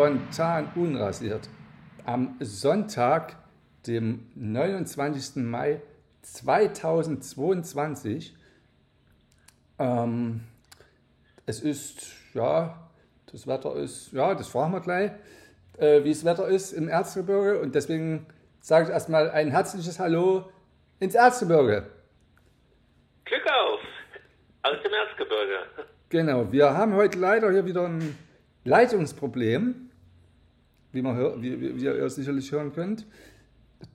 spontan unrasiert am Sonntag, dem 29. Mai 2022. Ähm, es ist, ja, das Wetter ist, ja, das fragen wir gleich, äh, wie das Wetter ist im Erzgebirge und deswegen sage ich erstmal ein herzliches Hallo ins Erzgebirge. Glück auf! Aus dem Erzgebirge. Genau, wir haben heute leider hier wieder ein Leitungsproblem, wie, man hör, wie, wie, wie ihr sicherlich hören könnt.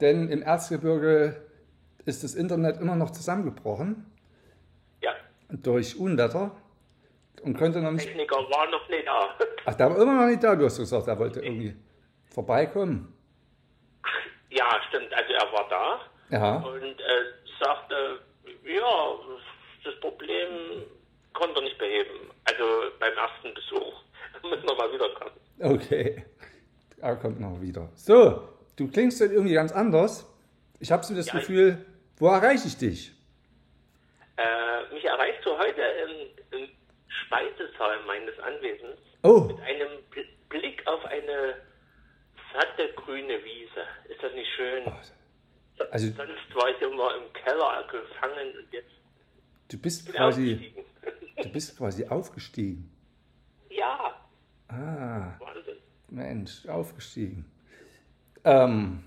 Denn im Erzgebirge ist das Internet immer noch zusammengebrochen Ja, durch Unwetter und könnte noch nicht. Techniker war noch nicht da. Ach, der war immer noch nicht da. Du hast gesagt, er wollte irgendwie vorbeikommen. Ja, stimmt. Also er war da Ja, und äh, sagte, ja, das Problem konnte er nicht beheben. Also beim ersten Besuch müssen wir mal wiederkommen. okay. Er kommt noch wieder. So, du klingst dann irgendwie ganz anders. Ich habe so das Ja, Gefühl, wo erreiche ich dich? Äh, mich erreichst du heute im, im Speisesaal meines Anwesens Oh, mit einem Bl- Blick auf eine satte grüne Wiese. Ist das nicht schön? also Sonst war ich immer im Keller gefangen und jetzt du bist quasi, du bist quasi aufgestiegen. ja, Ah, Wahnsinn. Mensch, aufgestiegen. Ähm,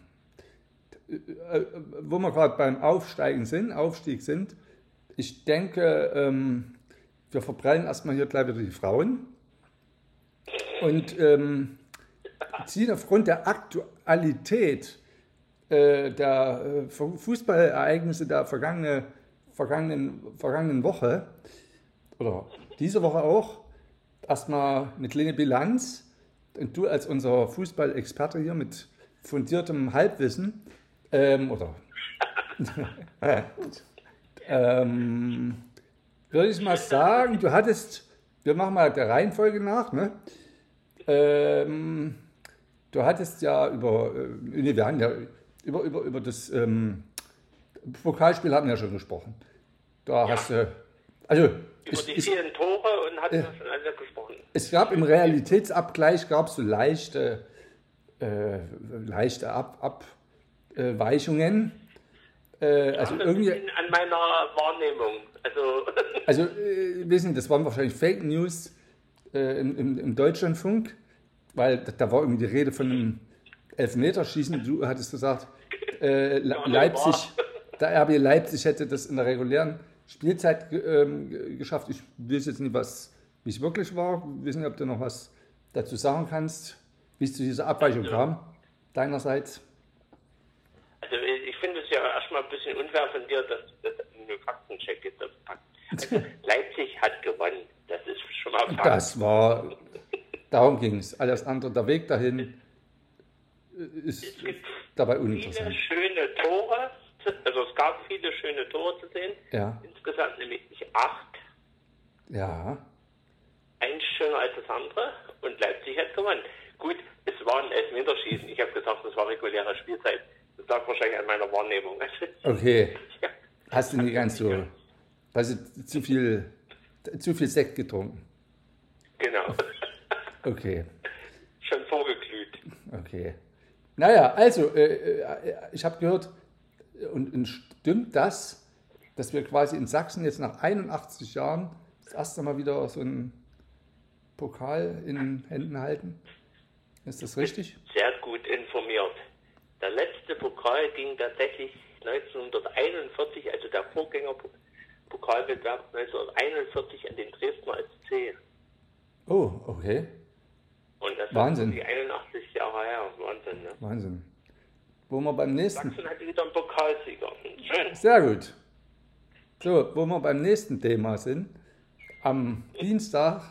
äh, wo wir gerade beim Aufsteigen sind, Aufstieg sind, ich denke, ähm, wir verbrennen erstmal hier gleich wieder die Frauen und ähm, ziehen aufgrund der Aktualität äh, der äh, Fu- Fußballereignisse der vergangene, vergangenen, vergangenen Woche oder diese Woche auch erstmal eine kleine Bilanz. Und du als unser Fußballexperte hier mit fundiertem Halbwissen ähm, oder ähm, würde ich mal sagen, du hattest, wir machen mal der Reihenfolge nach, ne? Ähm, du hattest ja über, äh, nee, wir haben ja über, über, über das ähm, Pokalspiel haben wir ja schon gesprochen. Da hast du, also Über die ich, vielen Tore und hatten wir schon alle gesprochen. es gab im Realitätsabgleich gab so leichte, äh, leichte Ab, Abweichungen. Äh, also Das irgendwie, an meiner Wahrnehmung. Also, also äh, wissen, das waren wahrscheinlich Fake News äh, im, im, im Deutschlandfunk, weil da, da war irgendwie die Rede von einem Elfmeterschießen. Du hattest gesagt, äh, Le- Ja, Leipzig, der RB Leipzig hätte das in der regulären Spielzeit ähm, ge- geschafft. Ich weiß jetzt nicht, was, wie es wirklich war. Wir wissen nicht, ob du noch was dazu sagen kannst, wie es zu dieser Abweichung kam, deinerseits. also ich finde es ja erstmal ein bisschen unfair von dir, dass du das in den Faktencheck jetzt packst. Also, Leipzig hat gewonnen. Das ist schon mal Fakt. Das war, darum ging es. Alles andere, der Weg dahin ist dabei Viele uninteressant. schöne Tore. Also es gab viele schöne Tore zu sehen. Ja, Insgesamt nämlich acht. ja, Eins schöner als das andere. Und Leipzig hat gewonnen. Gut, es war ein Elfmeterschießen. Ich habe gesagt, das war reguläre Spielzeit. Das lag wahrscheinlich an meiner Wahrnehmung. okay. Ja. Hast du nicht ganz so, hast du zu viel, zu viel Sekt getrunken? Genau. Okay, Schon vorgeglüht. okay. Naja, also, äh, äh, ich habe gehört, und, und stimmt das, dass wir quasi in Sachsen jetzt nach 81 Jahren das erste Mal wieder so einen Pokal in den Händen halten? Ist das richtig? Sehr gut informiert. Der letzte Pokal ging tatsächlich 1941, also der Vorgängerpokalwettbewerb 1941 an den Dresdner SC. Oh, okay. Und das Wahnsinn. die 81 Jahre her. Wahnsinn, ne? Wahnsinn. Wo wir beim nächsten. Sachsen hatte wieder einen Pokalsieger. Schön. Sehr gut. So, wo wir beim nächsten Thema sind. Am Dienstag,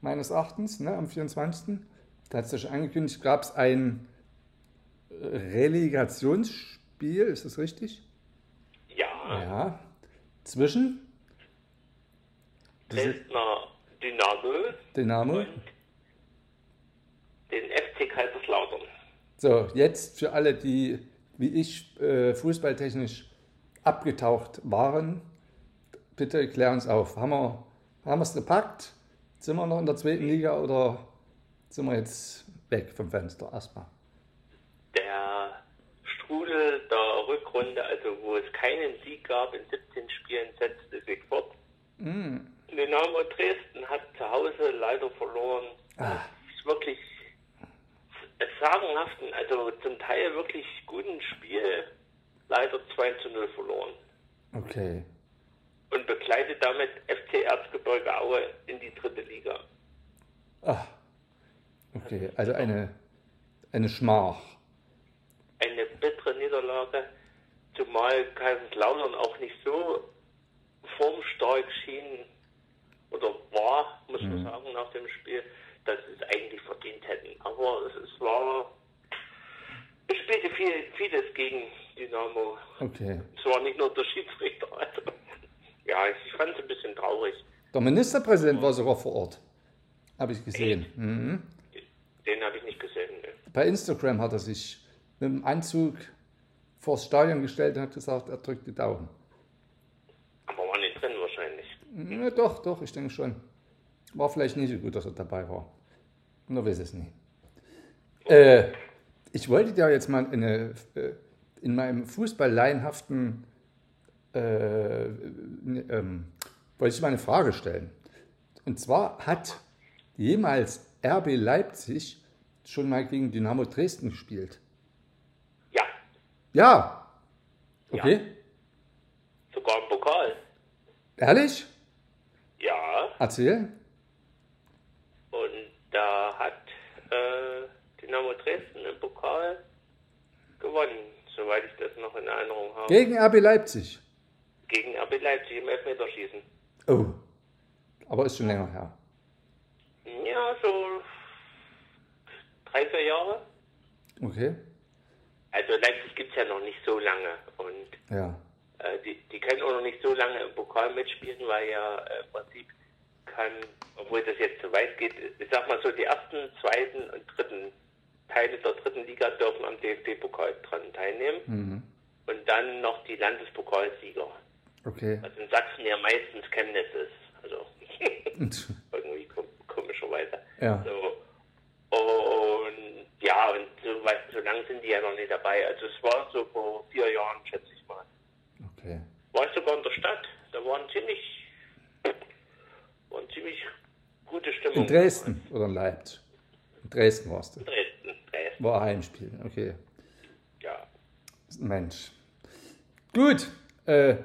meines Erachtens, ne, am 24. Da hat es ja schon angekündigt, gab es ein äh, Relegationsspiel, ist das richtig? Ja, Ja. Zwischen Dresdner Dynamo Dynamo. den. So, jetzt für alle, die wie ich äh, fußballtechnisch abgetaucht waren, bitte klär uns auf. Haben wir haben wir es gepackt? Sind wir noch in der zweiten Liga oder sind wir jetzt weg vom Fenster erstmal? Der Strudel der Rückrunde, also wo es keinen Sieg gab in 17 Spielen, setzte sich fort. Mm. Dynamo Dresden hat zu Hause leider verloren. Ah. Es ist wirklich sagenhaften, also zum Teil wirklich guten Spiel leider 2 zu 0 verloren. Okay. Und begleitet damit FC Erzgebirge Aue in die dritte Liga. Ah. Okay, also eine, eine Schmach. Eine bittere Niederlage, zumal Kaiserslautern auch nicht so formstark schien oder war, muss man sagen, nach dem Spiel, dass sie es eigentlich verdient hätten. Aber es, es war, es spielte viel, vieles gegen Dynamo. Okay. Es war nicht nur der Schiedsrichter. Also, ja, ich, fand es ein bisschen traurig. Der Ministerpräsident war sogar vor Ort. Habe ich gesehen. Mhm. Den habe ich nicht gesehen. Ne. Bei Instagram hat er sich mit dem Anzug vors Stadion gestellt und hat gesagt, er drückt die Daumen. Aber war nicht drin wahrscheinlich. Ja, doch, doch, ich denke schon. War vielleicht nicht so gut, dass er dabei war. Nur weiß es nie. Äh, ich wollte dir jetzt mal eine, äh, in meinem Fußball laienhaften, äh, ähm, wollte ich mal eine Frage stellen. Und zwar hat jemals RB Leipzig schon mal gegen Dynamo Dresden gespielt? Ja, Ja. Okay. sogar im Pokal. Ehrlich? Ja, Erzähl. und da hat äh, Dynamo Dresden gewonnen, soweit ich das noch in Erinnerung habe. Gegen RB Leipzig. Gegen RB Leipzig im Elfmeterschießen. Oh. Aber ist schon länger her. Ja, so drei, vier Jahre. Okay. Also Leipzig gibt es ja noch nicht so lange und Ja. äh, die, die können auch noch nicht so lange im Pokal mitspielen, weil ja äh, im Prinzip kann, obwohl das jetzt zu weit geht, ich sag mal so, die ersten, zweiten und dritten Teile der dritten Liga dürfen am DFB-Pokal dran teilnehmen Mhm. und dann noch die Landespokalsieger, Okay. was in Sachsen ja meistens Chemnitz ist, also irgendwie kom komischerweise. ja. So. Und ja, und so, weit- so lange sind die ja noch nicht dabei. Also es war so vor vier Jahren, schätze ich mal. Okay. War ich sogar in der Stadt. Da waren ziemlich, waren ziemlich gute Stimmung. In Dresden oder in Leipzig? In Dresden warst du. Dresden, Dresden, War Heimspiel. Okay. ja. Mensch. Gut. Äh,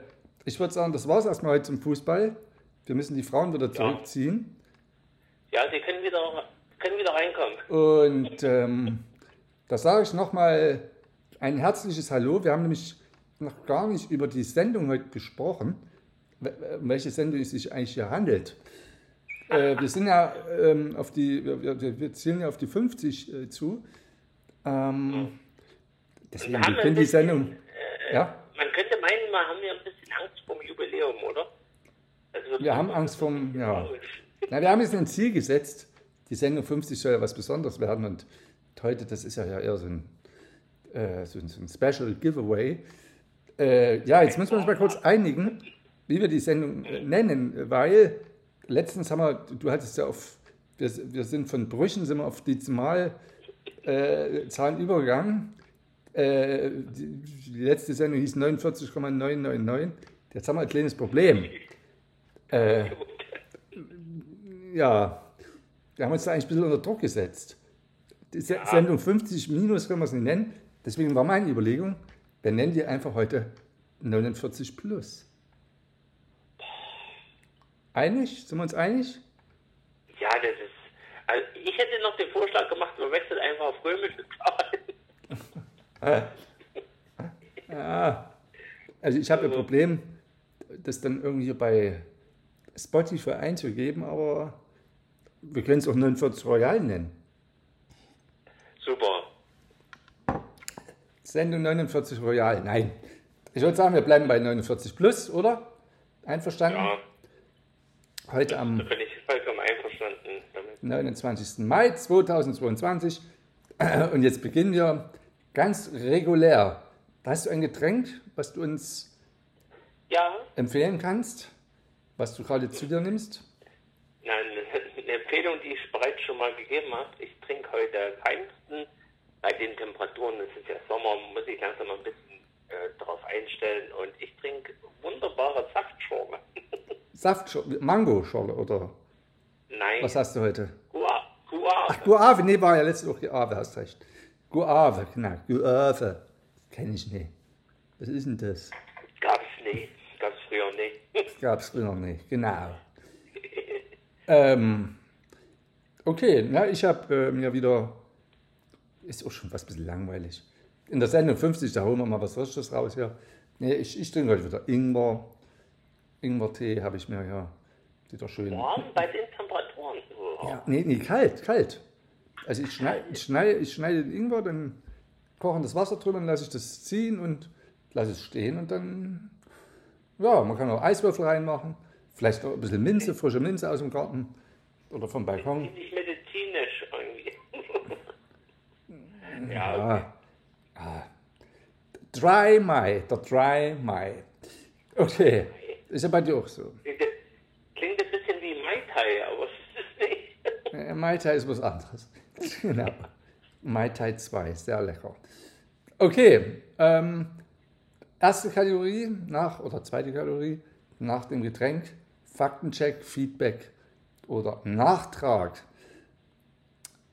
ich würde sagen, das war es erstmal heute zum Fußball. Wir müssen die Frauen wieder zurückziehen. Ja, sie können wieder, können wieder reinkommen. Und ähm, da sage ich nochmal ein herzliches Hallo. Wir haben nämlich noch gar nicht über die Sendung heute gesprochen, um welche Sendung es sich eigentlich hier handelt. Äh, wir sind ja ähm, auf die, wir, wir, wir zielen ja auf die 50 äh, zu. Ähm, deswegen, Wir können die Sendung. Ja, Man könnte meinen, wir haben ja ein bisschen Angst vor dem Jubiläum, oder? Also, wir haben Angst vom, ja. Na, wir haben jetzt ein Ziel gesetzt. Die Sendung 50 soll ja was Besonderes werden und heute, das ist ja eher so ein, äh, so ein, so ein Special Giveaway. Äh, ja, jetzt müssen wir uns mal kurz einigen, wie wir die Sendung äh, nennen, weil letztens haben wir, du hattest ja auf, wir, wir sind von Brüchen, sind wir auf Dezimalzahlen äh, Zahlen übergegangen. Äh, die, letzte Sendung hieß 49,999. Jetzt haben wir ein kleines Problem. Äh, ja, wir haben uns da eigentlich ein bisschen unter Druck gesetzt. Die Se- Sendung 50 minus können wir es nicht nennen. Deswegen war meine Überlegung, wir nennen die einfach heute 49 plus. Einig? Sind wir uns einig? Ja, das ist. Also ich hätte noch den Vorschlag gemacht, man wechselt einfach auf römische Zahlen. Ja. Also ich habe ein Problem, das dann irgendwie bei Spotify einzugeben, aber wir können es auch 49 Royal nennen. Super. Sendung 49 Royal. Nein. Ich würde sagen, wir bleiben bei 49 plus, oder? Einverstanden? Ja, Heute am da bin ich vollkommen einverstanden damit. 29. Mai 2022. Und jetzt beginnen wir ganz regulär. Hast du ein Getränk, was du uns Ja, empfehlen kannst? Was du gerade zu dir nimmst? nein, ne, Empfehlung, die ich bereits schon mal gegeben habe. Ich trinke heute keinen. Bei den Temperaturen, es ist ja Sommer, muss ich langsam ein bisschen äh, darauf einstellen. Und ich trinke wunderbare Saftschorle. Saftschorle, Mangoschorle oder Nein, was hast du heute? Gua, Guave. Ach, Guave, nee, war ja letzte Woche Guave, hast recht. Guave, genau, Guave. Kenn ich nicht. Was ist denn das? Gab's nie. Gab's früher nicht. Gab's früher nicht, genau. Ähm, okay, ja, ich habe äh, mir wieder, ist auch schon ein bisschen langweilig. In der Sendung 50, da holen wir mal was Richtiges raus hier. Nee, ich, ich trinke heute wieder Ingwer. Ingwer-Tee habe ich mir ja wieder schön. Warm bei den Temperaturen. Oh. Ja, nee, nee, kalt, kalt. Also ich schneide, ich schneide, ich schneide den Ingwer, dann kochendes Wasser drüber, dann lasse ich das ziehen und lasse es stehen und dann, ja, man kann auch Eiswürfel reinmachen, vielleicht auch ein bisschen Minze, frische Minze aus dem Garten oder vom Balkon. Nicht medizinisch irgendwie. ja, Ja. Ah. Dry Mai, der Dry Mai. Okay, ist ja bei dir auch so. das klingt ein bisschen wie Mai Tai, aber es ist nicht. Äh, Mai Tai ist was anderes. genau. Mai Tai 2, sehr lecker. Okay, ähm, erste Kategorie nach, oder zweite Kategorie nach dem Getränk, Faktencheck, Feedback oder Nachtrag.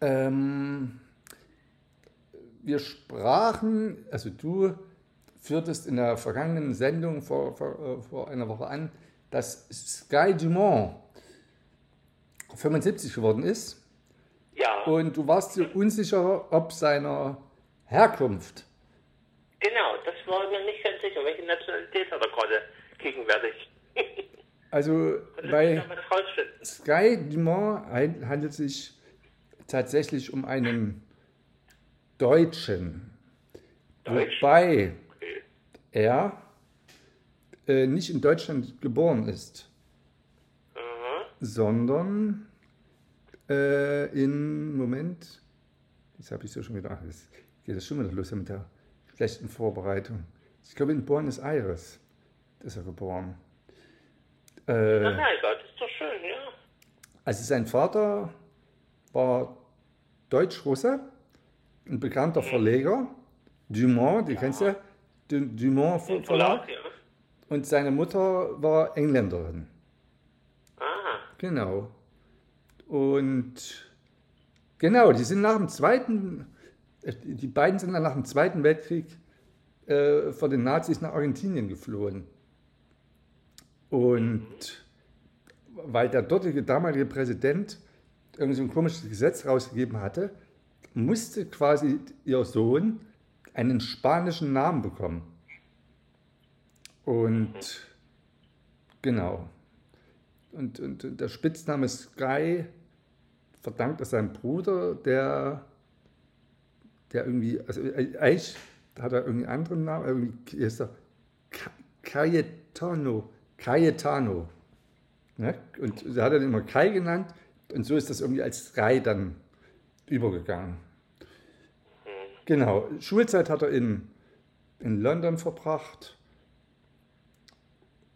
Ähm, wir sprachen, also du führtest in der vergangenen Sendung vor, vor, äh, vor einer Woche an, dass Sky Dumont 75 geworden ist. Ja, Und du warst dir unsicher, ob seiner Herkunft. genau, das war mir nicht ganz sicher. Welche Nationalität hat er gerade gegenwärtig? Also bei? Sky Dumont handelt es sich tatsächlich um einen Deutschen. Deutsch? Wobei Okay. er äh, nicht in Deutschland geboren ist. Sondern äh, in, Moment, jetzt habe ich so schon wieder, ach, jetzt geht das schon wieder los mit der schlechten Vorbereitung. Ich glaube, in Buenos Aires ist er geboren. Na, Äh, mein Gott, ist doch schön, ja. also sein Vater war Deutsch-Russe, ein bekannter Verleger, Dumont, die kennst du, Du- Dumont Ver- Verlag. Verlag, ja. Und seine Mutter war Engländerin. Genau. Und genau, die sind nach dem Zweiten, äh, die beiden sind dann nach dem Zweiten Weltkrieg äh, vor den Nazis nach Argentinien geflohen. Und weil der dortige damalige Präsident irgendwie so ein komisches Gesetz rausgegeben hatte, musste quasi ihr Sohn einen spanischen Namen bekommen. Und genau. Und, und, der Spitzname Sky verdankt er seinem Bruder, der, der irgendwie, also äh, eigentlich hat er irgendwie einen anderen Namen, irgendwie ist er Ca- Cayetano, Cayetano. Ne? Und er hat dann immer Kai genannt und so ist das irgendwie als Sky dann übergegangen. Genau, Schulzeit hat er in, in London verbracht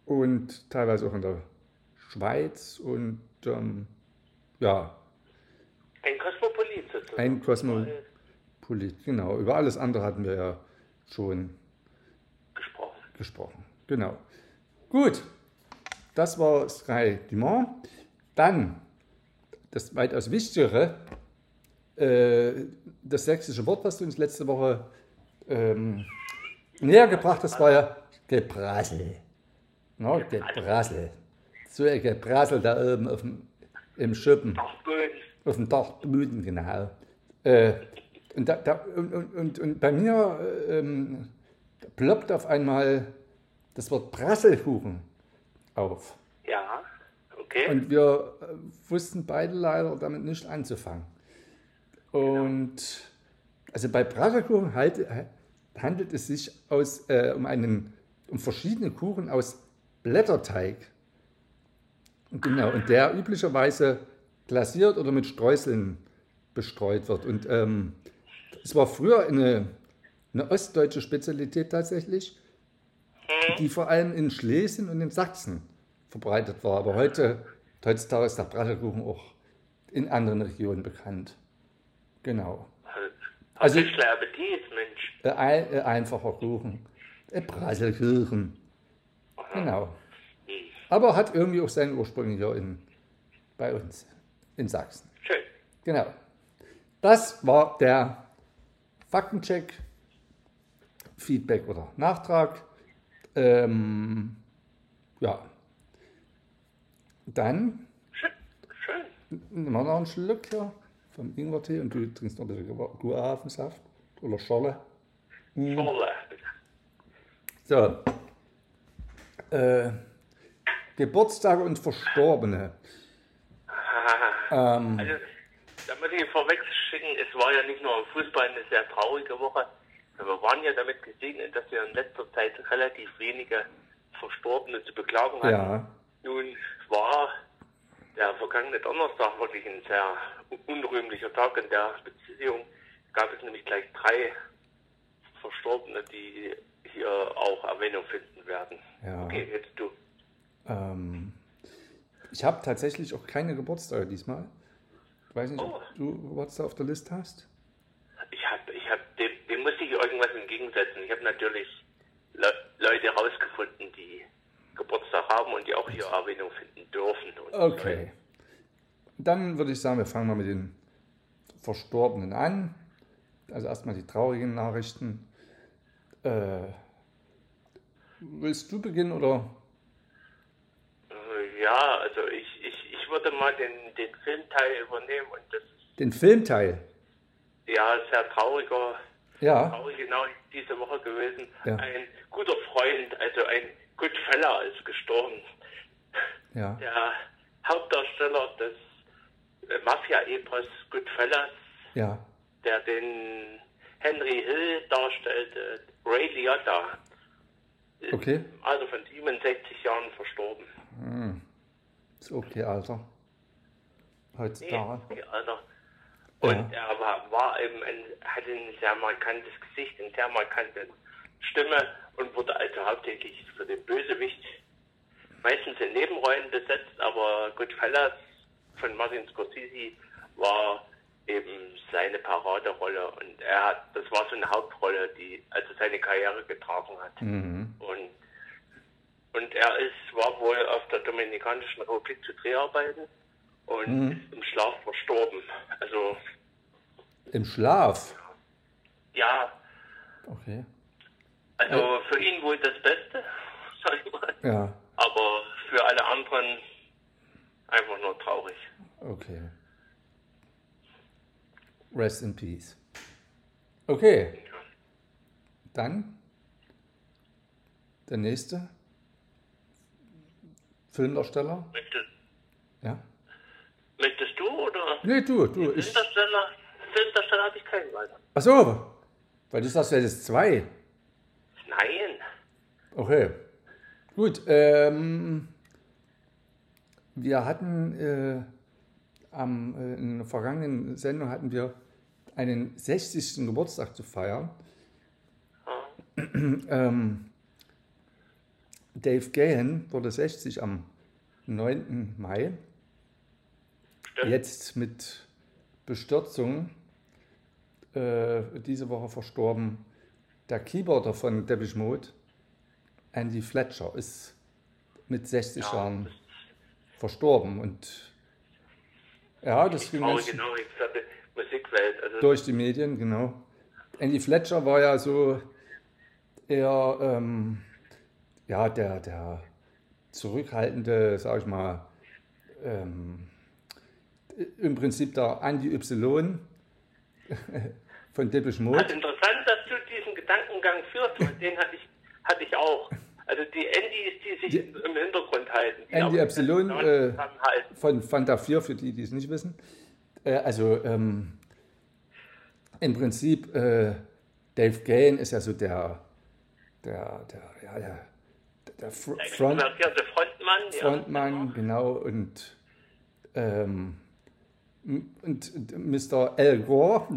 und teilweise auch in der Schweiz und ähm, ja, Ein Kosmopolit sozusagen. ein Kosmopolit, genau. Über alles andere hatten wir ja schon gesprochen. gesprochen. Genau. Gut, das war Sky Dumont. Dann das weitaus wichtigere, äh, das sächsische Wort, was du uns letzte Woche ähm, näher gebracht hast, war ja Gebrassel. No, Gebrassel. So ein Gebrassel da oben auf dem, im Schuppen. Ach, böse. Auf dem Dachboden, genau. Äh, und, da, da, und, und, und, bei mir äh, ähm, ploppt auf einmal das Wort Brasselkuchen auf. Ja, okay. Und wir äh, wussten beide leider damit nicht anzufangen. Und also bei Brasselkuchen halt, äh, handelt es sich aus, äh, um, einen, um verschiedene Kuchen aus Blätterteig. Genau, und der üblicherweise glasiert oder mit Streuseln bestreut wird. Und ähm, es war früher eine, eine ostdeutsche Spezialität tatsächlich, die vor allem in Schlesien und in Sachsen verbreitet war. Aber heute, heutzutage ist der Brasselkuchen auch in anderen Regionen bekannt. Genau. Also, Also- ein bisschen Appetit, Mensch. Äh, ein, äh, einfacher Kuchen. Äh, Brasselkuchen. Genau. Aber hat irgendwie auch seinen Ursprung hier in, bei uns in Sachsen. Schön. Genau. Das war der Faktencheck, Feedback oder Nachtrag. Ähm, ja. Dann Schön. Schön. nehmen wir noch einen Schluck hier vom Ingwertee und du trinkst noch ein bisschen Guavensaft oder Scholle. Schorle. So. Äh, Geburtstage und Verstorbene. Ähm, Also, damit ich vorweg schicken, es war ja nicht nur im Fußball eine sehr traurige Woche. Wir waren ja damit gesegnet, dass wir in letzter Zeit relativ wenige Verstorbene zu beklagen hatten. ja, Nun war der vergangene Donnerstag wirklich ein sehr unrühmlicher Tag in der Beziehung. Gab es nämlich gleich drei Verstorbene, die hier auch Erwähnung finden werden. Ja. Okay, jetzt du. Ähm, ich habe tatsächlich auch keine Geburtstage diesmal. Ich weiß nicht, Oh. ob du Geburtstag auf der Liste hast. Ich hab, ich hab, dem, dem musste ich irgendwas entgegensetzen. Ich habe natürlich Le Leute rausgefunden, die Geburtstag haben und die auch hier Erwähnung finden dürfen. Okay. Dann würde ich sagen, wir fangen mal mit den Verstorbenen an. Also erstmal die traurigen Nachrichten. Äh, willst du beginnen oder? Äh, Ja, also ich, ich, ich würde mal den, den Filmteil übernehmen und das Den Filmteil. ja sehr trauriger, Ja, traurig genau diese Woche gewesen. Ja. Ein guter Freund, also ein Goodfeller ist gestorben. ja, Der Hauptdarsteller des äh, Mafia-Epos Goodfellas ja. der den Henry Hill darstellte, Ray Liotta, ist Okay. im Alter von 67 Jahren verstorben. Ist okay, Alter. Nee, Heutzutage. okay, Alter. Und Ja. er war, war eben ein, hatte ein sehr markantes Gesicht, eine sehr markante Stimme und wurde also hauptsächlich für den Bösewicht meistens in Nebenrollen besetzt, aber Goodfellas von Martin Scorsese war eben seine Paraderolle und er hat, das war so eine Hauptrolle, die also seine Karriere getragen hat. Mhm. Und, und er ist, war wohl auf der Dominikanischen Republik zu Dreharbeiten und ist im Schlaf verstorben. Also Im Schlaf. ja, Okay. also für ihn wohl das Beste, sag ich mal. Ja, Aber für alle anderen einfach nur traurig. okay. Rest in peace. Okay. Dann der nächste Filmdarsteller. Möchtest, Ja. möchtest du oder? Nee, du, du. Ich, Filmdarsteller, Filmdarsteller habe ich keinen weiter. ach so, weil du sagst, du hättest zwei. Nein. Okay. Gut. Ähm, wir hatten äh, am, äh, in der vergangenen Sendung hatten wir einen 60. Geburtstag zu feiern. ähm, Dave Gahan wurde 60 am 9. Mai. Stimmt. Jetzt mit Bestürzung äh, diese Woche verstorben. Der Keyboarder von Depeche Mode, Andy Fletcher, ist mit 60 Ja, Jahren verstorben. Und ja, das ging Menschen die Musikwelt. Also durch die Medien, genau. Andy Fletcher war ja so eher ähm, ja, der, der zurückhaltende, sag ich mal, ähm, im Prinzip der Anti-Y von Depeche Mode. Also interessant, dass du diesen Gedankengang führst, weil den hatte ich, hatte ich auch. Also die Andys, die sich Die- im Hintergrund halten. Andy Epsilon, miteinander äh, von Fanta 4, für die, die es nicht wissen. Äh, also ähm, im Prinzip, äh, Dave Gahan ist ja so der, der, der, ja, der, der Fr Der Front, extrovertierte Frontmann. ja, Frontmann, genau. genau, und, ähm, und Mr. Al Gore,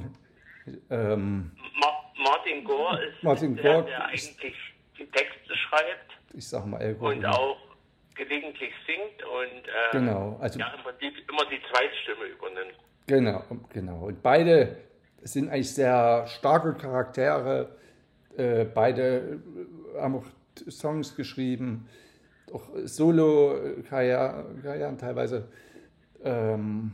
ähm, Ma Martin Gore ist Martin der, Gore der eigentlich die Texte schreibt ich sag mal Al Gore, und genau. auch gelegentlich singt und äh, Genau, also ja, im Prinzip immer die Zweitstimme übernimmt. Genau, genau. Und beide sind eigentlich sehr starke Charaktere. Äh, beide äh, haben auch Songs geschrieben, auch Solo-Karrieren teilweise ähm,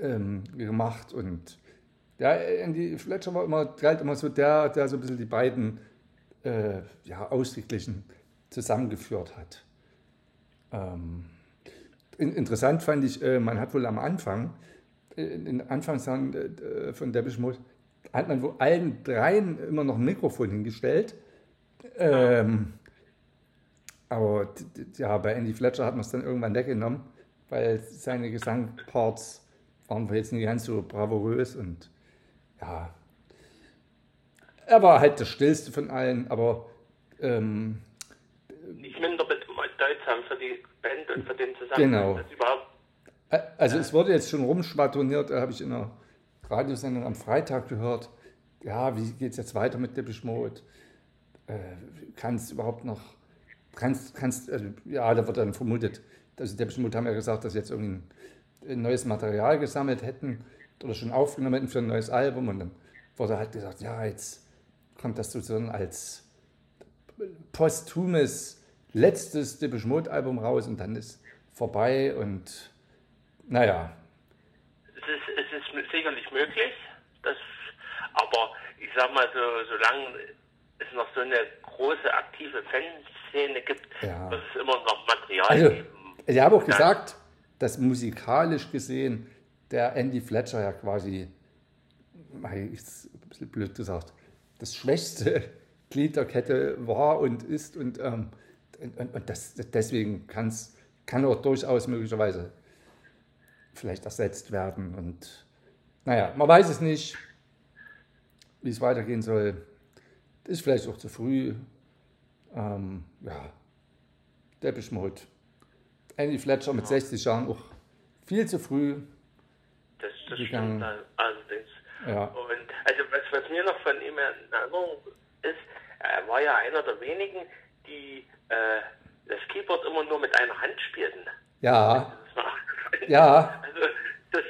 ähm, gemacht. Und ja, Andy Fletcher war immer, galt immer so der, der so ein bisschen die beiden äh, ja, ausgeglichen zusammengeführt hat. Ähm, in, interessant fand ich, äh, man hat wohl am Anfang, äh, in den Anfangsjahren äh, von Depeche Mode, hat man wohl allen dreien immer noch ein Mikrofon hingestellt. Ähm, aber ja, bei Andy Fletcher hat man es dann irgendwann weggenommen, weil seine Gesangparts waren jetzt nicht ganz so bravourös und ja, er war halt der stillste von allen, aber ähm, Nicht minder bedeutsam für die Band und für den Zusammenhang. Genau. Das Also es wurde jetzt schon rumschwadroniert, da habe ich in einer Radiosendung am Freitag gehört, ja, wie geht es jetzt weiter mit Depeche Mode? Äh, kannst überhaupt noch, kannst, kannst, also, ja, da wird dann vermutet, also Depeche Mode haben ja gesagt, dass sie jetzt irgendwie ein, neues Material gesammelt hätten oder schon aufgenommen hätten für ein neues Album. Und dann wurde halt gesagt, ja, jetzt kommt das sozusagen als posthumes letztes Depeche Mode Album raus und dann ist vorbei und naja, es ist, es ist sicherlich möglich, das, aber ich sag mal, so, solange es noch so eine große aktive Fanszene gibt, Ja. wird es immer noch Material Also, geben. ich habe auch gesagt, dass musikalisch gesehen der Andy Fletcher ja quasi, ist ein bisschen blöd gesagt, das schwächste Glied der Kette war und ist und, ähm, und, und das, deswegen kann's, kann auch durchaus möglicherweise vielleicht ersetzt werden und naja, man weiß es nicht, wie es weitergehen soll. Ist vielleicht auch zu früh. Ähm, ja, Depeche Mode. Andy Fletcher mit 60 Jahren auch viel zu früh. Das, das gegangen. stimmt allerdings. Ja, Und also was, was mir noch von ihm in Erinnerung ist, er war ja einer der wenigen, die äh, das Keyboard immer nur mit einer Hand spielten. ja, Das war ja, Also das,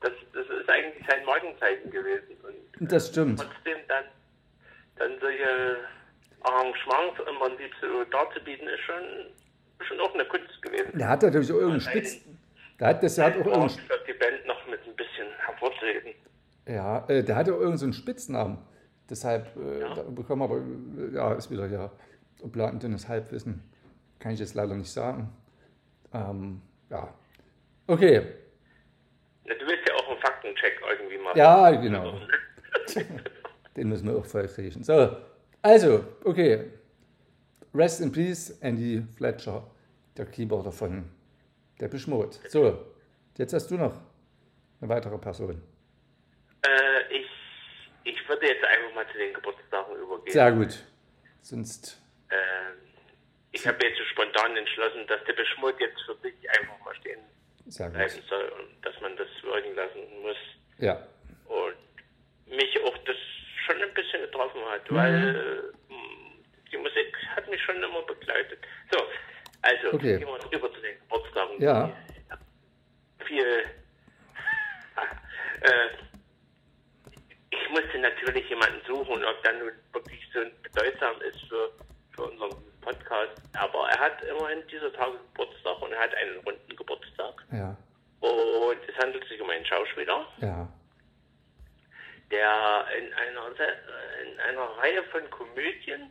das, das ist eigentlich sein Markenzeichen gewesen. Und das stimmt. trotzdem dann, dann solche Prinzip so darzubieten, ist schon, schon auch eine Kunst gewesen. Der hat natürlich auch irgendeinen Spitz. Der hat, das hat auch irgendeinen, die Band noch mit ein bisschen hervorzuheben. ja, äh, der hatte auch irgendeinen Spitznamen. Deshalb äh, Ja. da bekommen aber, äh, ja, ist wieder ja oblatendes Halbwissen. Kann ich jetzt leider nicht sagen. Ähm, ja, okay. Na, Du willst ja auch einen Faktencheck irgendwie machen. Ja, genau. Den müssen wir auch vollkriegen. So, also, okay. Rest in Peace, Andy Fletcher, der Keyboarder von Depeche Mode. So, jetzt hast du noch eine weitere Person. Äh, ich, ich würde jetzt einfach mal zu den Geburtstagen übergehen. Sehr gut. Sonst, Ähm, ich habe jetzt so spontan entschlossen, dass der Beschmut jetzt für sich einfach mal stehen sehr bleiben gut. soll und dass man das wirken lassen muss. Ja, Und mich auch das schon ein bisschen getroffen hat, Mhm. weil äh, die Musik hat mich schon immer begleitet. So, also Okay. gehen wir rüber zu den Geburtstagen. Ja. Viel. äh, ich musste natürlich jemanden suchen, ob der nun wirklich so bedeutsam ist für, für unseren Podcast. Aber er hat immerhin dieser Tage Geburtstag und er hat einen runden Geburtstag. ja, Und es handelt sich um einen Schauspieler ja. der in einer, in einer Reihe von Komödien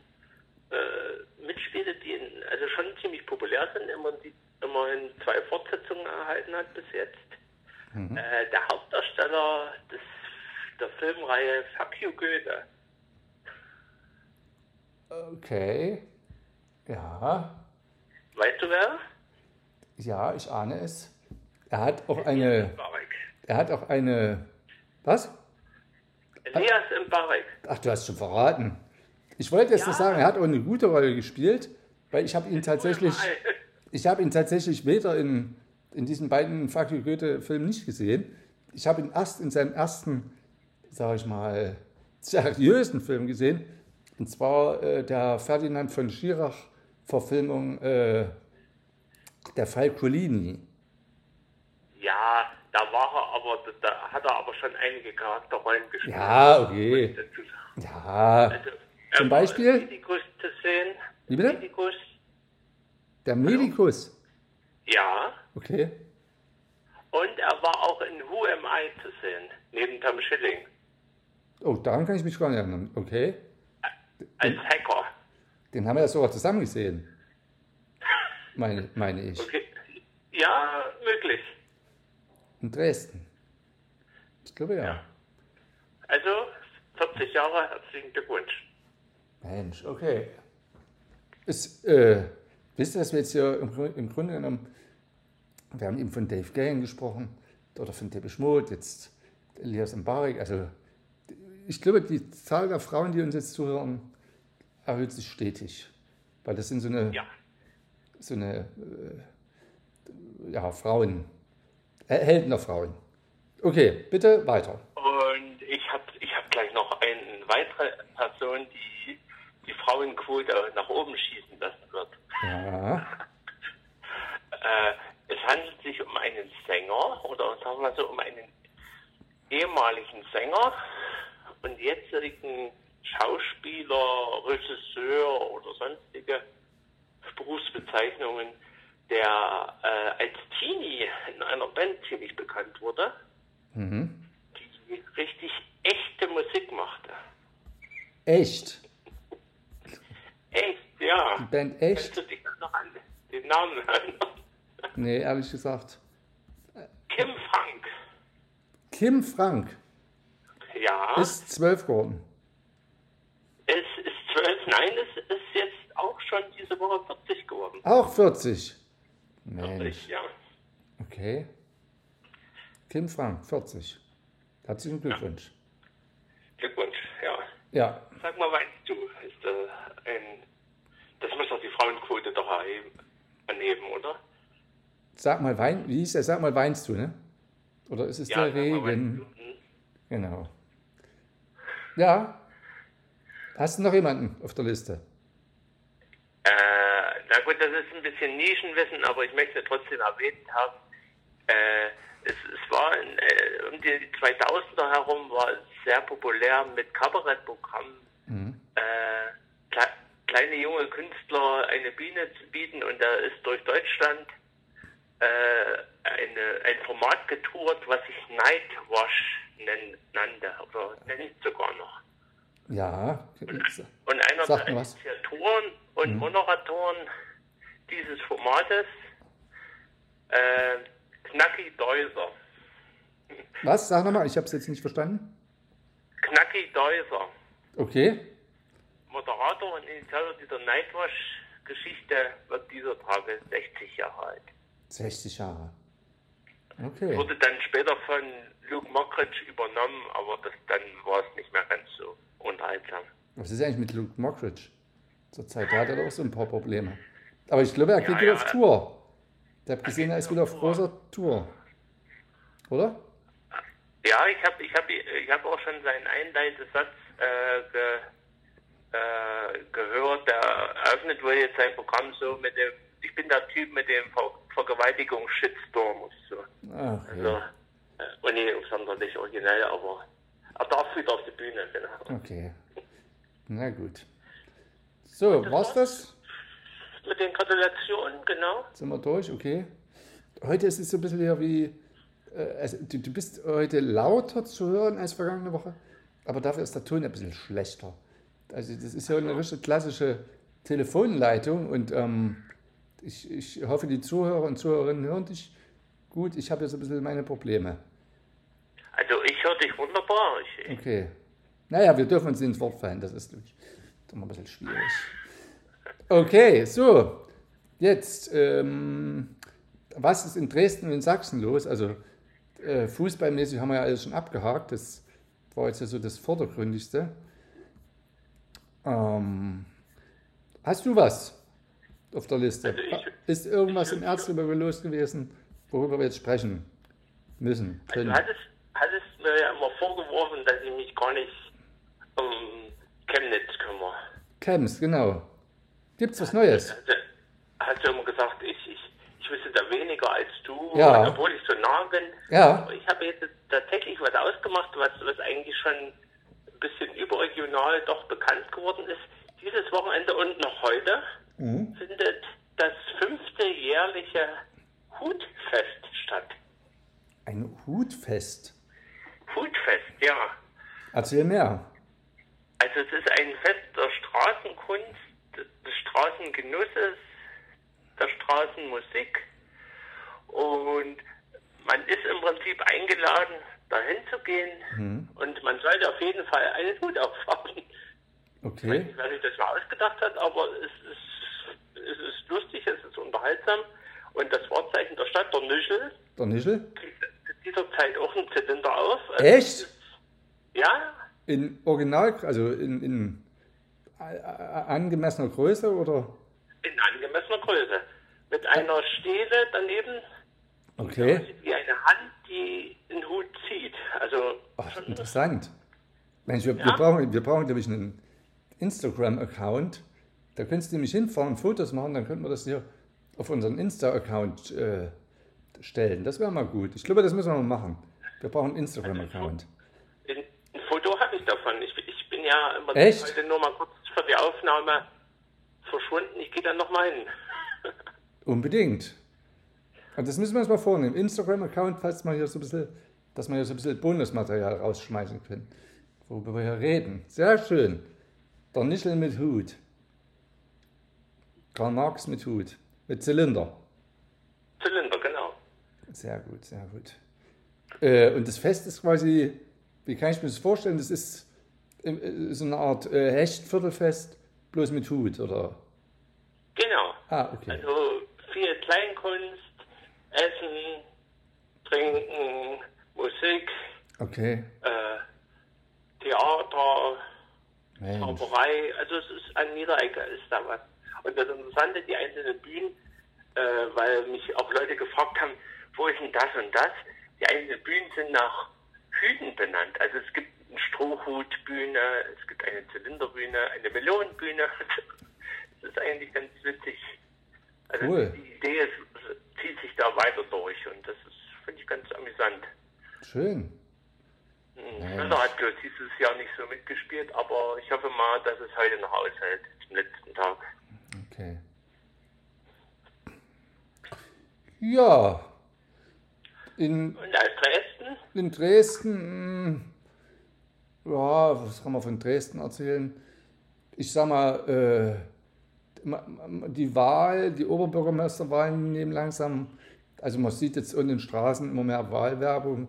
äh, mitspielte, die in, also schon ziemlich populär sind, immer, die, immerhin zwei Fortsetzungen erhalten hat bis jetzt. Äh, der Hauptdarsteller des, der Filmreihe Fuck You Goethe. Okay. Ja, Weißt du wer? ja, ich ahne es. Er hat auch eine, er hat auch eine, was? Elias Mbarek. Ach, du hast schon verraten. Ich wollte jetzt Ja. nur sagen, er hat auch eine gute Rolle gespielt, weil ich habe ihn tatsächlich, ich habe ihn tatsächlich weder in, in diesen beiden you Goethe-Filmen nicht gesehen. Ich habe ihn erst in seinem ersten, sage ich mal, seriösen Film gesehen. Und zwar äh, der Ferdinand von Schirach Verfilmung äh, der Fall Colini. Ja, da war er aber, da hat er aber schon einige Charakterrollen gespielt. Ja, okay. Ja, Also, Zum Beispiel? Medikus zu sehen. Wie bitte? Medikus. der Medikus. Ja. Okay. Und er war auch in Who Am I zu sehen, neben Tom Schilling. Oh, daran kann ich mich gar nicht erinnern. Okay. Als Hacker. Den haben wir ja sogar zusammen gesehen. Meine, meine ich. Okay. Ja, möglich. In Dresden. Ich glaube ja. Ja. Also, 40 Jahre, herzlichen Glückwunsch. Mensch, okay. Ist, äh, wisst ihr, dass wir jetzt hier im, im Grunde genommen, wir haben eben von Dave Gahan gesprochen, oder von Depeche Mode, jetzt Elias Mbarek, also ich glaube, die Zahl der Frauen, die uns jetzt zuhören, erhöht sich stetig. Weil das sind so eine, Ja. so eine äh, ja, Frauen, Helden der Frauen. Okay, bitte weiter. Und ich habe ich hab gleich noch eine weitere Person, die die Frauenquote nach oben schießen lassen wird. Ja, Äh, es handelt sich um einen Sänger oder sagen wir so um einen ehemaligen Sänger und jetzigen Schauspieler, Regisseur oder sonstige Berufsbezeichnungen, der äh, als Teenie in einer Band ziemlich bekannt wurde, die richtig echte Musik machte. echt. Echt, ja. Die Band echt? Kannst du dich noch an den Namen erinnern? Nee, ehrlich gesagt. Kim Frank. Kim Frank Ja. ist zwölf geworden. Es ist zwölf, nein, es ist jetzt auch schon diese Woche 40 geworden. Auch 40. Mensch, Ja. okay. Kim Frank, 40. Herzlichen Glückwunsch. Glückwunsch, ja. Ja, Sag mal, meinst du, ist äh. Das muss doch die Frauenquote doch erheben, anheben, oder? sag mal, wein, wie hieß der? Sag mal, weinst du, ne? Oder ist es der sag mal, Regen? Hm. Genau. Ja. Hast du noch jemanden auf der Liste? Äh, na gut, das ist ein bisschen Nischenwissen, aber ich möchte trotzdem erwähnt haben. Äh, es, es war in, äh, um die 2000er herum war es sehr populär mit Kabarettprogrammen äh, kle kleine junge Künstler eine Bühne zu bieten und da ist durch Deutschland äh, eine, ein Format getourt, was sich Nightwash nenn, nannte oder nennt sogar noch. Ja. Und einer Sag der. Mhm. Initiatoren und Moderatoren dieses Formates, äh, Knacki Deuser. Was? Sag nochmal, ich habe es jetzt nicht verstanden. Knacki Deuser, Okay. Moderator und Initiator dieser Nightwash-Geschichte, wird dieser Tage 60 Jahre alt. 60 Jahre. Okay. Wurde dann später von Luke Mockridge übernommen, aber das, dann war es nicht mehr ganz so unterhaltsam. Was ist eigentlich mit Luke Mockridge? Zurzeit hat er auch so ein paar Probleme. Aber ich glaube, er geht Ja, wieder ja. auf Tour. Ich habe gesehen, er ist wieder auf Tour. großer Tour. Oder? Ja, ich habe ich hab, ich hab auch schon seinen Einleitesatz äh, ge, äh, gehört. Der eröffnet wohl jetzt sein Programm so mit dem, ich bin der Typ mit dem Ver Vergewaltigungs-Shitstorm und so. Ach, Also, ja. äh, und nicht sonderlich originell, aber er darf wieder auf die Bühne, genau. Okay. Na gut. So, war's das? Mit den Gratulationen, genau. Sind wir durch? Okay. Heute ist es so ein bisschen ja wie, äh, also du, du bist heute lauter zu hören als vergangene Woche, aber dafür ist der Ton ein bisschen schlechter. Also das ist ja eine richtig klassische Telefonleitung und ähm, ich, ich hoffe, die Zuhörer und Zuhörerinnen hören dich gut. Ich habe jetzt ein bisschen meine Probleme. Also ich höre dich wunderbar. Ich, Okay. Naja, wir dürfen uns nicht ins Wort fallen, das ist immer ein bisschen schwierig. Okay, so. Jetzt, ähm, was ist in Dresden und in Sachsen los? Also äh, fußballmäßig haben wir ja alles schon abgehakt. Das war jetzt ja so das Vordergründigste. Ähm, hast du was auf der Liste? Also ich- ist irgendwas im Erzgebirge los gewesen, worüber wir jetzt sprechen müssen? du können? hattest, hattest mir ja immer vorgeworfen, dass ich mich gar nicht um Chemnitz kümmere. Camps, genau. Gibt's was Neues? Also, hast du immer gesagt, ich, ich, ich wüsste da weniger als du, Ja. obwohl ich so nah bin. Ja. Ich habe jetzt tatsächlich was ausgemacht, was, was eigentlich schon bisschen überregional doch bekannt geworden ist. Dieses Wochenende und noch heute Mhm. findet das fünfte jährliche Hutfest statt. Ein Hutfest. Hutfest, ja. Erzähl mehr. Also es ist ein Fest der Straßenkunst, des Straßengenusses, der Straßenmusik und man ist im Prinzip eingeladen, dahin zu gehen und man sollte auf jeden Fall einen Hut aufhaben. Ich weiß Okay. nicht, wer sich das mal ausgedacht hat, aber es ist, es ist lustig, es ist unterhaltsam und das Wahrzeichen der Stadt, der Nüschel, Der Nischel? kriegt zu dieser Zeit auch einen Zylinder auf. Also Echt? Ja, In Original, also in, in äh, äh, angemessener Größe oder? in angemessener Größe. Mit einer Stele daneben, Okay. wie eine Hand, die den Hut zieht. Also Ach, interessant. Mensch, wir, wir, Ja? brauchen, wir brauchen nämlich einen Instagram-Account. Da könntest du nämlich hinfahren, Fotos machen, dann könnten wir das hier auf unseren Insta-Account äh, stellen. Das wäre mal gut. Ich glaube, das müssen wir mal machen. Wir brauchen einen Instagram-Account. ein, ein Foto habe ich davon. Ich, ich bin ja immer Echt? heute nur mal kurz für die Aufnahme verschwunden. Ich gehe dann nochmal hin. Unbedingt. Und das müssen wir uns mal vornehmen. Instagram-Account, falls wir hier so ein bisschen, dass wir hier so ein bisschen Bonusmaterial rausschmeißen können, worüber wir hier reden. Sehr schön. Der Nischel mit Hut. Karl Marx mit Hut. Mit Zylinder. Zylinder, genau. Sehr gut, sehr gut. Äh, und das Fest ist quasi, wie kann ich mir das vorstellen? Das ist äh, so eine Art äh, Hechtviertelfest, bloß mit Hut, oder? Genau. Ah, okay. Also Essen, Trinken, Musik, Okay. äh, Theater, Mensch. Zauberei. Also es ist an jeder Ecke ist da was. Und das Interessante, die einzelnen Bühnen, äh, weil mich auch Leute gefragt haben, wo ist denn das und das? Die einzelnen Bühnen sind nach Hüten benannt. Also es gibt eine Strohhutbühne, es gibt eine Zylinderbühne, eine Melonenbühne. Das ist eigentlich ganz witzig. Also Cool. die Idee ist, zieht sich da weiter durch und das finde ich, ganz amüsant. Schön. Hm, Schlösser hat bloß dieses Jahr nicht so mitgespielt, aber ich hoffe mal, dass es heute noch aushält, zum letzten Tag. Okay. Ja. In, Und als Dresden, in Dresden, mh, ja, was kann man von Dresden erzählen? Ich sag mal, äh, die Wahl, die Oberbürgermeisterwahlen nehmen langsam, also man sieht jetzt in den Straßen immer mehr Wahlwerbung.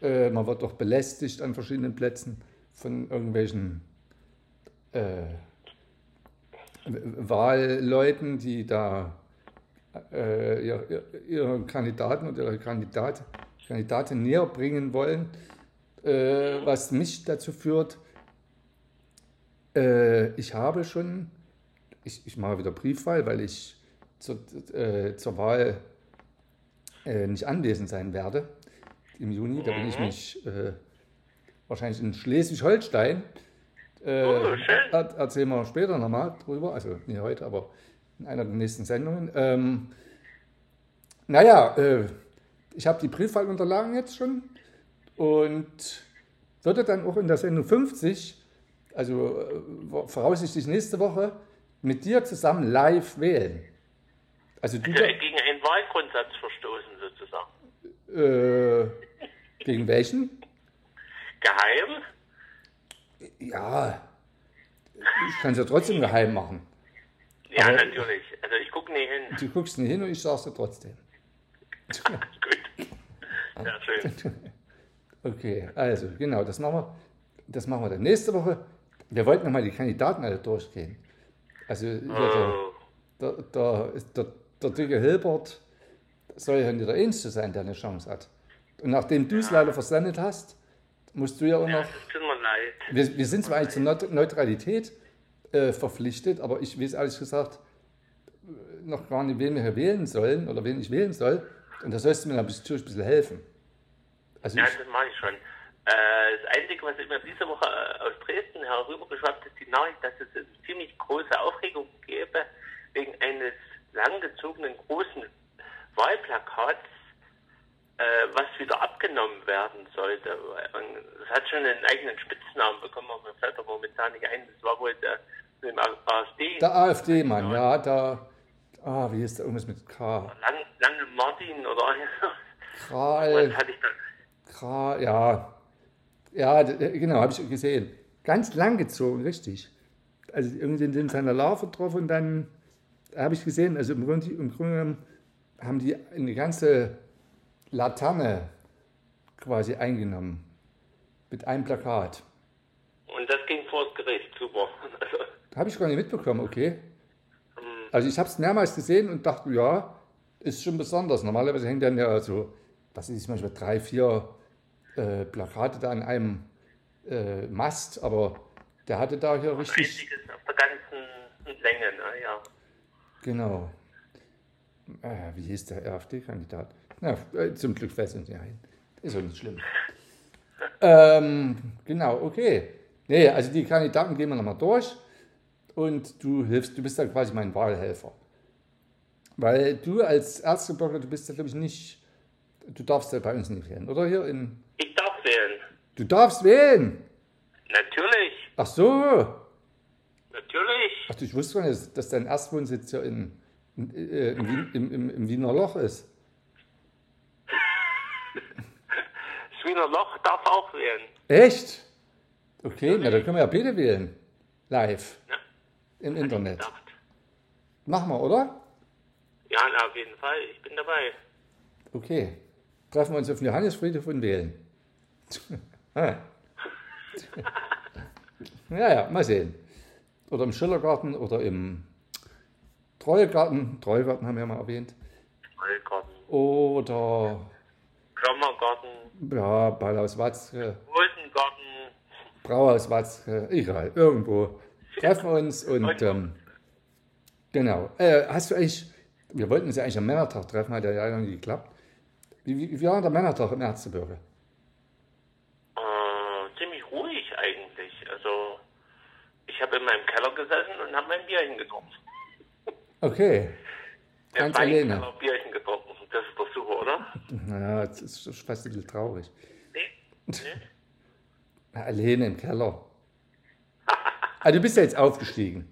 Äh, man wird doch belästigt an verschiedenen Plätzen von irgendwelchen äh, Wahlleuten, die da äh, ihr, ihr, ihren Kandidaten oder ihre Kandidat, Kandidatin näher bringen wollen, äh, was mich dazu führt, äh, ich habe schon, ich, ich mache wieder Briefwahl, weil ich zur, äh, zur Wahl äh, nicht anwesend sein werde im Juni. Da bin ich mich äh, wahrscheinlich in Schleswig-Holstein. Äh, Oh, er, erzählen wir später nochmal drüber, also nicht heute, aber in einer der nächsten Sendungen. Ähm, naja, äh, ich habe die Briefwahlunterlagen jetzt schon und würde dann auch in der Sendung 50, also äh, voraussichtlich nächste Woche, mit dir zusammen live wählen. Also du also gegen einen Wahlgrundsatz verstoßen sozusagen. äh, gegen welchen? Geheim? Ja, ich kann es ja trotzdem geheim machen. Ja, Aber- natürlich. Also ich gucke nie hin. Du guckst nicht hin und ich sag's dir trotzdem. Gut. Sehr schön. Okay, also genau, das machen wir, das machen wir dann nächste Woche. Wir wollten nochmal die Kandidaten alle durchgehen. Also hier der, der, der, der, dicke Hilbert soll ja nicht der Einzige sein, der eine Chance hat. Und nachdem du es leider versendet hast, musst du ja auch ja, noch das tut mir leid. Wir, wir sind zwar eigentlich zur Neut- Neutralität äh, verpflichtet, aber ich weiß ehrlich gesagt äh, noch gar nicht, wen wir hier wählen sollen oder wen ich wählen soll. Und da sollst du mir natürlich ein bisschen helfen. Also Ja, ich, das mache ich schon. Äh, das Einzige, was immer diese Woche äh, aus Dresden herübergeschwappt ist, die Nachricht, dass es eine ziemlich große Aufregung gäbe wegen eines langgezogenen großen Wahlplakats, äh, was wieder abgenommen werden sollte. Es hat schon einen eigenen Spitznamen bekommen, aber mir fällt er momentan nicht ein. Das war wohl der, der AfD. Der AfD-Mann, ja, da. Ah, wie ist der irgendwas mit K? Lang, Lange Martin oder Kral. was hatte ich da? Kral, ja. Ja, d- genau, habe ich gesehen. Ganz lang gezogen, richtig. Also irgendwie in seiner Larve drauf und dann habe ich gesehen, also im Grunde, im Grunde genommen haben die eine ganze Laterne quasi eingenommen. Mit einem Plakat. Und das ging vor das Gericht, super. Also, Habe ich gar nicht mitbekommen, okay. Also ich habe es mehrmals gesehen und dachte, ja, ist schon besonders. Normalerweise hängen dann ja so, was ist manchmal drei, vier äh, Plakate da an einem äh, Mast, aber der hatte da hier richtig, auf der ganzen Länge, ne? ja. genau. Äh, wie hieß der AfD-Kandidat? Na, äh, zum Glück fällt es uns nicht ein. Ist doch nicht schlimm. ähm, genau, okay. Nee, also die Kandidaten gehen wir nochmal durch und du hilfst, du bist dann quasi mein Wahlhelfer. Weil du als Erzgebirger, du bist ja glaube ich nicht, du darfst ja bei uns nicht wählen, oder hier in. Du darfst wählen. Natürlich, Ach so. natürlich. Ach du, ich wusste gar nicht, dass dein Erstwohnsitz ja in, in, äh, im, Wien, im, im, im Wiener Loch ist. Das Wiener Loch darf auch wählen. Echt? Okay, na dann können wir ja beide wählen. Live. Ja. Im Internet. Machen wir, oder? Ja, na, auf jeden Fall, ich bin dabei. Okay. Treffen wir uns auf dem Johannesfriedhof und wählen. Ah. ja, ja, mal sehen. Oder im Schillergarten oder im Treugarten. Treugarten haben wir ja mal erwähnt. Heilgarten, Oder Klammergarten, ja, Ballhaus Watzke, Rosengarten. Brauhaus Watzke, egal, irgendwo. Treffen wir uns und ähm, genau. Äh, hast du eigentlich, wir wollten uns ja eigentlich am Männertag treffen, hat ja leider nicht geklappt. Wie, wie, wie war der Männertag im Erzgebirge? Äh, ziemlich ruhig eigentlich. Also, ich habe in meinem Keller gesessen und habe mein Bierchen getrunken. Okay, Ganz alleine. Weinkeller Bierchen getrunken. Das ist doch super, oder? naja, das ist fast ein bisschen traurig. Nee? nee? Alleine im Keller. Ah, du bist ja jetzt aufgestiegen.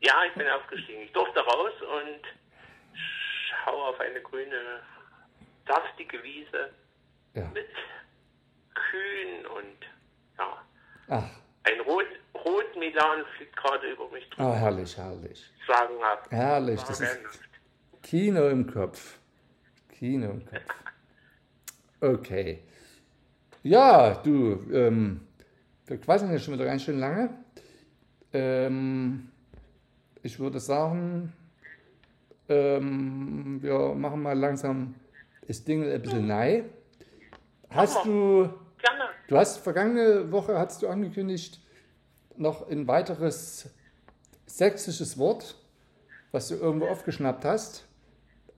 Ja, ich bin aufgestiegen. Ich durfte raus und schaue auf eine grüne, saftige Wiese Ja. mit Kühen und ja, Ach, ein Rot, Rotmilan fliegt gerade über mich drüber. ah, herrlich, herrlich. Sagenhaft. Herrlich, das ist. Kino im Kopf. Kino im Kopf. Okay. Ja, du, ähm, wir quatschen ja schon wieder ganz schön lange. Ähm, ich würde sagen, ähm, wir machen mal langsam das Ding ein bisschen nei. Hast du, Gerne. du hast vergangene Woche hast du angekündigt, noch ein weiteres sächsisches Wort, was du irgendwo aufgeschnappt hast.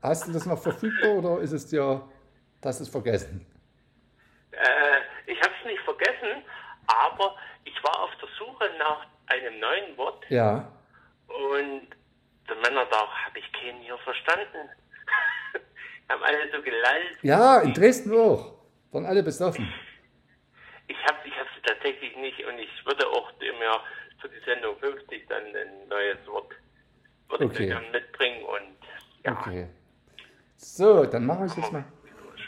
Hast du das noch verfügbar oder ist es dir, das ist vergessen? Äh, ich habe es nicht vergessen, aber ich war auf der Suche nach einem neuen Wort Ja. und der Männertag habe ich keinen hier verstanden. haben alle so gelallt. Ja, in Dresden auch. Waren alle besoffen. Ich habe ich es tatsächlich nicht und ich würde auch mir für die Sendung 50 dann ein neues Wort würde Okay. ich mitbringen und ja, Okay. So, dann mache ich jetzt mal,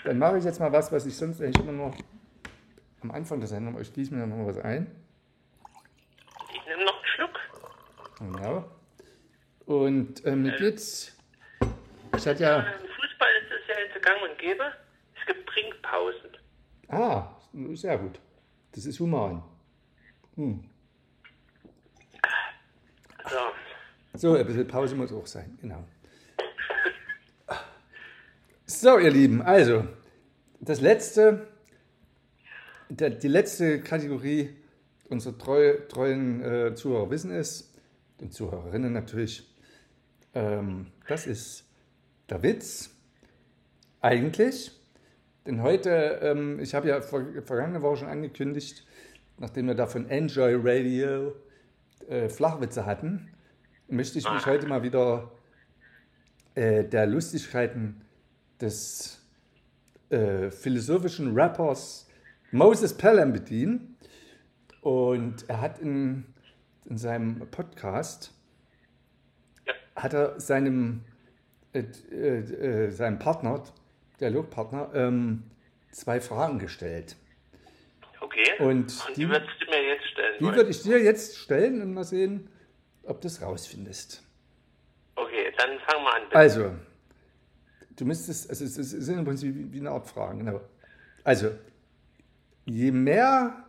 dann mache ich jetzt mal was, was ich sonst eigentlich immer nur am Anfang der Sendung, ich gieße mir noch mal was ein. ich nehme noch einen Schluck. Genau. Und ähm, mir geht's. Ich hatte ja. Im Fußball ist es ja jetzt gang und gäbe. Es gibt Trinkpausen. Ah, sehr gut. Das ist human. So, So, ein bisschen Pause muss auch sein, genau. So, ihr Lieben, also, das letzte, der, die letzte Kategorie unserer treu, treuen äh, Zuhörer wissen es, und Zuhörerinnen natürlich, ähm, das ist der Witz. Eigentlich, Denn heute, ähm, ich habe ja ver vergangene Woche schon angekündigt, nachdem wir da von Enjoy Radio äh, Flachwitze hatten, möchte ich mich heute mal wieder äh, der Lustigkeiten des äh, philosophischen Rappers Moses Pelham bedienen. Und er hat in, in seinem Podcast, hat er seinem, äh, äh, seinem Partner, Dialogpartner, ähm, zwei Fragen gestellt. Okay. Und Und die- die würdest du mir jetzt stellen Die würde ich dir jetzt stellen und mal sehen, ob du es rausfindest. Okay, dann fang mal an. bitte. Also, du müsstest, also es sind im Prinzip wie- wie eine Art Fragen, genau. Also, je mehr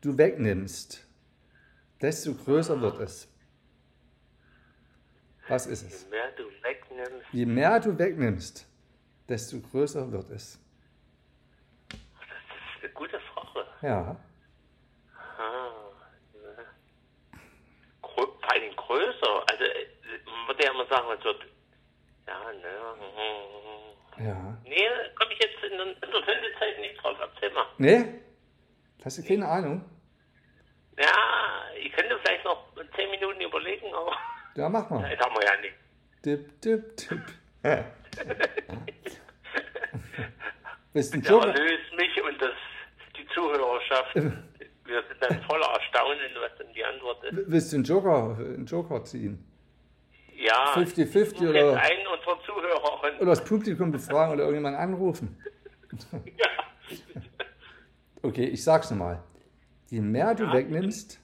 du wegnimmst, desto größer wird es. Was ist es? Je mehr du wegnimmst, Je mehr du wegnimmst, desto größer wird es. das ist eine gute Frage. Ja, Ah, vor allem größer. Also, äh, man würde ja immer sagen, es wird. Ja, ne. ja. Nee, komme ich jetzt in, der- in der Sendezeit nicht drauf. Erzähl mal. Nee? Hast du keine Ahnung? Ja, ich könnte vielleicht noch zehn Minuten überlegen, aber Ja, mach mal. das haben wir ja nicht. Tipp, tipp, tipp. Bist ein Joker? erlöst mich und das, die Zuhörerschaft. Wir sind dann voller Erstaunen, was denn die Antwort ist. Willst du einen Joker, einen Joker ziehen? Ja, 50-50 ich rufe oder- einen unserer Zuhörer Oder das Publikum befragen oder irgendjemanden anrufen? Ja. Okay, ich sag's nochmal. Je mehr du wegnimmst,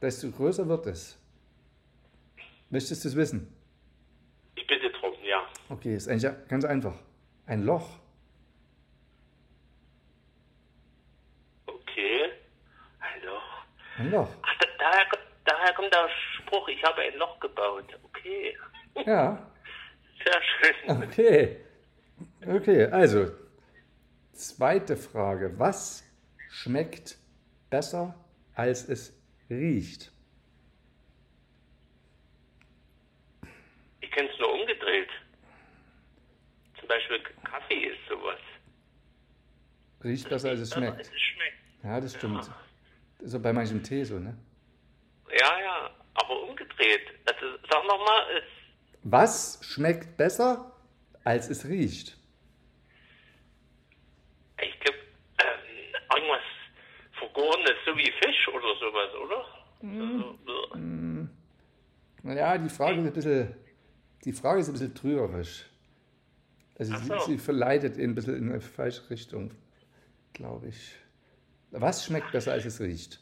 desto größer wird es. Möchtest du es wissen? Ich bitte ja. Okay, ist eigentlich ganz einfach. Ein Loch. Okay. Ein Loch. Ein Loch. Ach, da, daher, daher kommt der Spruch, ich habe ein Loch gebaut. Okay. Ja, Sehr schön. okay. Okay, also, zweite Frage. Was schmeckt besser, als es riecht? Ich kenne es nur umgedreht. Zum Beispiel Kaffee ist sowas. Riecht besser, als es Aber schmeckt. Es schmeckt. Ja, das stimmt. Das ist auch bei manchem Tee so, ne? Ja, ja, aber umgedreht. Also sag nochmal, es Was schmeckt besser, als es riecht? ich glaube, ähm, irgendwas Vergorenes, so wie Fisch oder sowas, oder? Also, Naja, die Frage ist ein bisschen, die Frage ist ein bisschen trügerisch. Also Ach sie, so. sie verleitet ihn ein bisschen in eine falsche Richtung, glaube ich. Was schmeckt besser, als es riecht?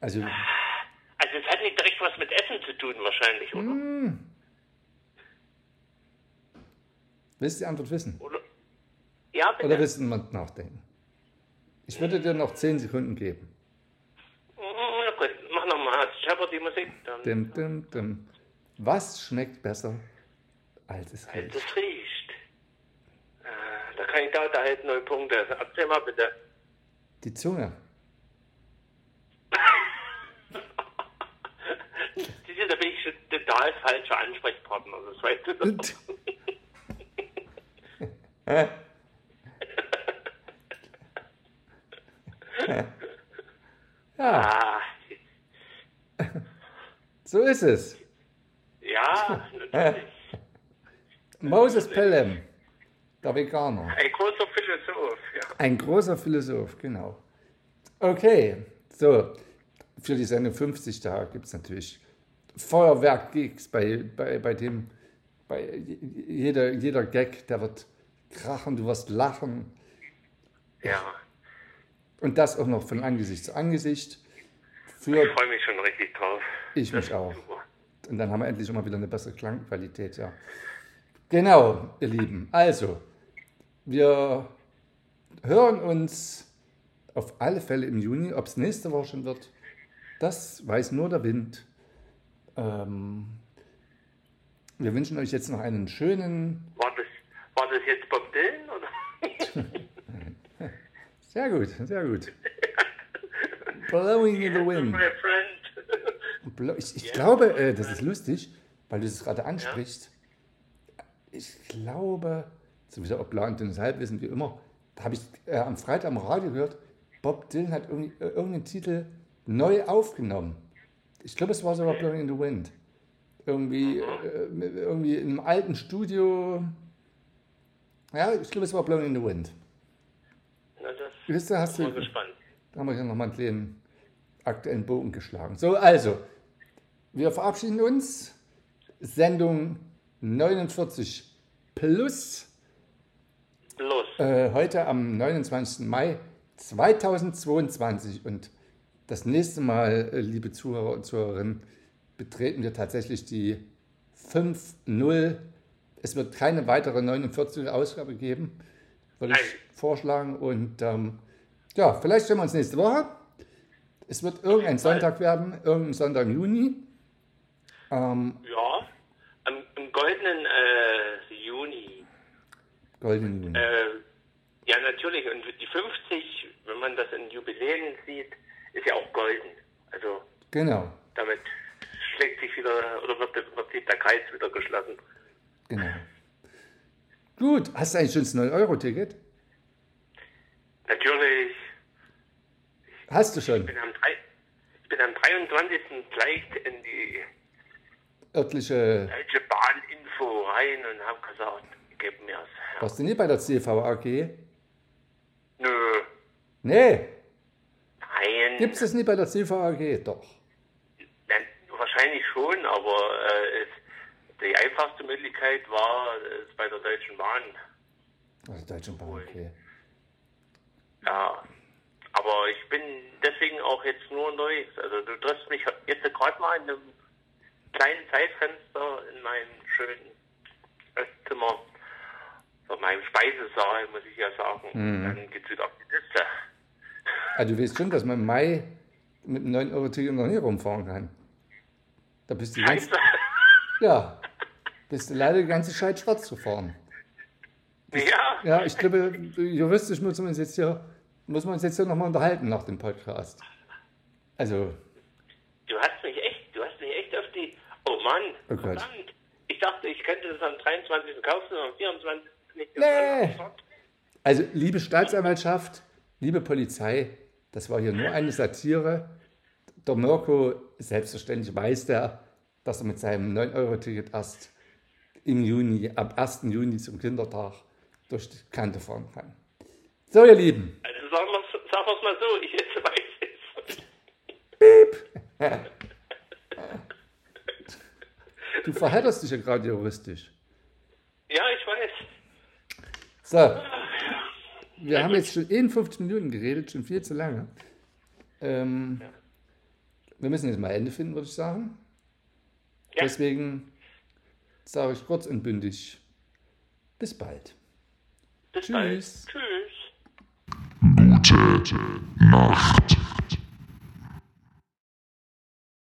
Also, also es hat nicht direkt was mit Essen zu tun wahrscheinlich, oder? willst du die Antwort wissen? Oder? Ja, bitte. Oder willst du mal nachdenken? Ich würde dir noch 10 Sekunden geben. Mm, Na gut, mach nochmal. Ich habe die Musik dann. Dim, dim, dim. Was schmeckt besser, als es Als riecht? es riecht. Kandidat erhält null Punkte. Erzähl mal bitte. Die Zunge. Siehst du, da bin ich total falscher Ansprechpartner. Das weißt du doch. Ja, Ah, so ist es. ja, natürlich. Moses Pelham, der Veganer. Ein großer Philosoph, ja. Ein großer Philosoph, genau. Okay, so, für die Sendung 50 da gibt es natürlich Feuerwerk-Gigs, bei, bei, bei dem, bei jeder, jeder Gag, der wird krachen, du wirst lachen. Ja, Und das auch noch von Angesicht zu Angesicht. Für ich freue mich schon richtig drauf. ich mich auch. Super. Und dann haben wir endlich immer wieder eine bessere Klangqualität, ja. Genau, ihr Lieben. Also, wir hören uns auf alle Fälle im Juni. Ob es nächste Woche schon wird, das weiß nur der Wind. Ähm, wir wünschen euch jetzt noch einen schönen, War das, war das jetzt Bob Dylan oder? sehr gut, sehr gut. Blowing in the Wind. Ich, ich glaube, äh, das ist lustig, weil du es gerade ansprichst. Ich glaube, so wieder Obla und Halbwissen wie immer. Da habe ich äh, am Freitag am Radio gehört, Bob Dylan hat äh, irgendeinen Titel neu aufgenommen. Ich glaube, es war sogar Blowing in the Wind. Irgendwie, äh, irgendwie in einem alten Studio. Ja, ich glaube, es war Blowing in the Wind. Na, das Wisst ihr, hast du, gespannt. da haben wir hier nochmal einen kleinen aktuellen Bogen geschlagen. So, also, wir verabschieden uns. Sendung 49 plus. Los. Äh, heute am 29. Mai 2022. Und das nächste Mal, äh, liebe Zuhörer und Zuhörerinnen, betreten wir tatsächlich die 5.0. Es wird keine weitere 49 Ausgabe geben, würde ich vorschlagen. Und ähm, ja, vielleicht sehen wir uns nächste Woche. Es wird irgendein. Sonntag werden, irgendein Sonntag im Juni. Ähm, Ja, goldenen äh, Juni. goldenen Juni. Äh, ja, natürlich. Und die 50, wenn man das in Jubiläen sieht, ist ja auch golden. Also Genau, damit schlägt sich wieder, oder wird, wird sich der Kreis wieder geschlossen. genau. Gut, hast du eigentlich schon das 9-Euro-Ticket? Natürlich, Hast du schon. ich bin am, ich bin am 23. gleich in die Örtliche, Deutsche Bahn-Info rein und habe gesagt, gib mir's. Ja. warst du nie bei der CVAG? Nö, Nee, nein. gibt es nie bei der CVAG? Doch. Nein, wahrscheinlich schon, aber äh, es, die einfachste Möglichkeit war es bei der Deutschen Bahn. Also Deutsche Bahn, okay. Ja, aber ich bin deswegen auch jetzt nur neu. Also du triffst mich jetzt gerade mal in einem kleinen Zeitfenster in meinem schönen Esszimmer, von meinem Speisesaal, muss ich ja sagen. Dann geht's wieder auf die Liste. Also du weißt schon, dass man im Mai mit einem 9-Euro-Ticket noch nie rumfahren kann. Da bist du ganz, ja, bist du leider die ganze Zeit schwarz gefahren. ja, Ja, ich glaube, juristisch müssen wir uns jetzt hier, muss man uns jetzt hier nochmal unterhalten nach dem Podcast. Also, du hast mich echt, du hast mich echt auf die. Oh Mann, Oh verdammt. Ich dachte, ich könnte das am 23. kaufen und am 24. nicht. Nee. also liebe Staatsanwaltschaft, liebe Polizei, das war hier nur eine Satire. Der Mirko, selbstverständlich weiß der, dass er mit seinem 9-Euro-Ticket erst im Juni, ab 1. Juni zum Kindertag durch die Kante fahren kann. So, ihr Lieben, Also sagen wir wir's mal so, ich jetzt weiß es. du verhedderst dich ja gerade juristisch. Ja, ich weiß. So, wir haben jetzt schon 51 Minuten geredet, schon viel zu lange. Ähm, Wir müssen jetzt mal Ende finden, würde ich sagen. Ja. Deswegen sage ich kurz und bündig, bis bald. Bis Tschüss. bald. Tschüss. Gute Nacht.